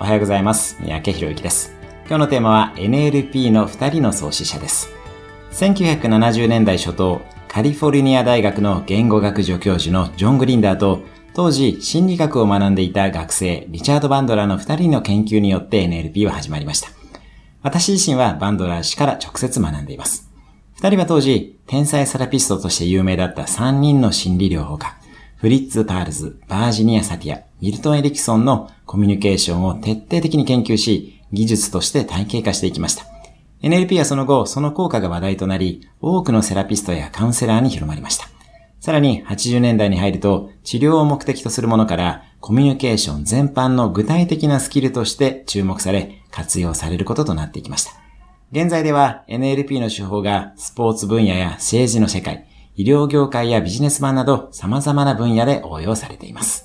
おはようございます。三宅博之です。今日のテーマは NLP の2人の創始者です。1970年代初頭、カリフォルニア大学の言語学助教授のジョン・グリンダーと、当時心理学を学んでいた学生、リチャード・バンドラーの2人の研究によって NLP は始まりました。私自身はバンドラー氏から直接学んでいます。2人は当時、天才セラピストとして有名だった3人の心理療法家、フリッツ・パールズ、バージニア・サティア、ミルトン・エリキソンのコミュニケーションを徹底的に研究し、技術として体系化していきました。NLP はその後、その効果が話題となり、多くのセラピストやカウンセラーに広まりました。さらに80年代に入ると、治療を目的とするものから、コミュニケーション全般の具体的なスキルとして注目され、活用されることとなっていきました。現在では NLP の手法がスポーツ分野や政治の世界、医療業界やビジネスマンなど様々な分野で応用されています。